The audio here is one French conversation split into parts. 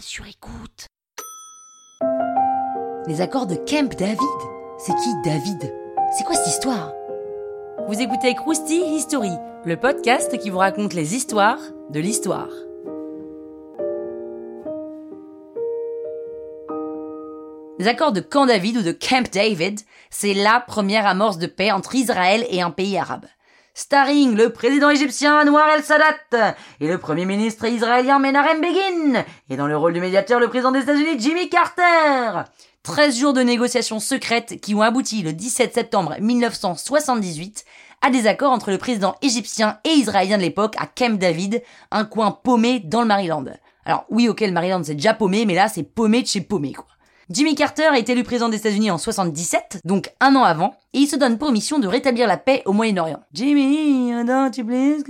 sur écoute. Les accords de Camp David C'est qui David? C'est quoi cette histoire? Vous écoutez Krusty History, le podcast qui vous raconte les histoires de l'histoire. Les accords de Camp David ou de Camp David, c'est la première amorce de paix entre Israël et un pays arabe. Starring le président égyptien Anwar el-Sadat et le premier ministre israélien Menachem Begin, et dans le rôle du médiateur le président des États-Unis Jimmy Carter. 13 jours de négociations secrètes qui ont abouti le 17 septembre 1978 à des accords entre le président égyptien et israélien de l'époque à Camp David, un coin paumé dans le Maryland. Alors oui, ok, le Maryland c'est déjà paumé, mais là c'est paumé de chez paumé quoi. Jimmy Carter est élu président des États-Unis en 77, donc un an avant, et il se donne pour mission de rétablir la paix au Moyen-Orient. Jimmy, don't you please?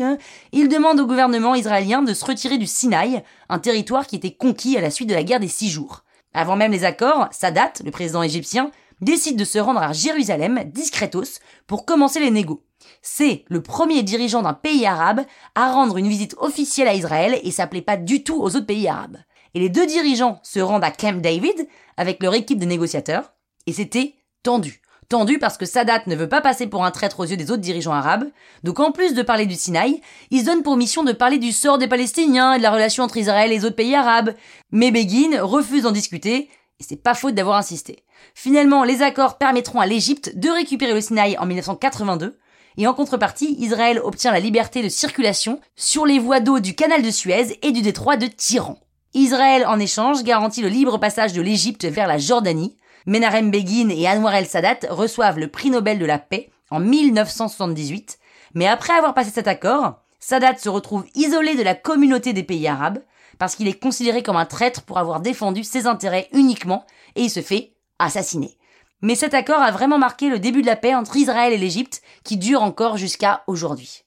Il demande au gouvernement israélien de se retirer du Sinaï, un territoire qui était conquis à la suite de la guerre des six jours. Avant même les accords, Sadat, le président égyptien, décide de se rendre à Jérusalem, discretos, pour commencer les négos. C'est le premier dirigeant d'un pays arabe à rendre une visite officielle à Israël et s'appelait pas du tout aux autres pays arabes. Et les deux dirigeants se rendent à Camp David avec leur équipe de négociateurs, et c'était tendu. Tendu parce que Sadat ne veut pas passer pour un traître aux yeux des autres dirigeants arabes, donc en plus de parler du Sinaï, il se donne pour mission de parler du sort des Palestiniens et de la relation entre Israël et les autres pays arabes. Mais Begin refuse d'en discuter, et c'est pas faute d'avoir insisté. Finalement, les accords permettront à l'Égypte de récupérer le Sinaï en 1982, et en contrepartie, Israël obtient la liberté de circulation sur les voies d'eau du canal de Suez et du détroit de Tyran. Israël, en échange, garantit le libre passage de l'Égypte vers la Jordanie. Menachem Begin et Anwar el-Sadat reçoivent le prix Nobel de la paix en 1978. Mais après avoir passé cet accord, Sadat se retrouve isolé de la communauté des pays arabes parce qu'il est considéré comme un traître pour avoir défendu ses intérêts uniquement et il se fait assassiner. Mais cet accord a vraiment marqué le début de la paix entre Israël et l'Égypte qui dure encore jusqu'à aujourd'hui.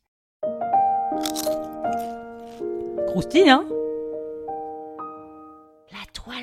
Croustille, hein?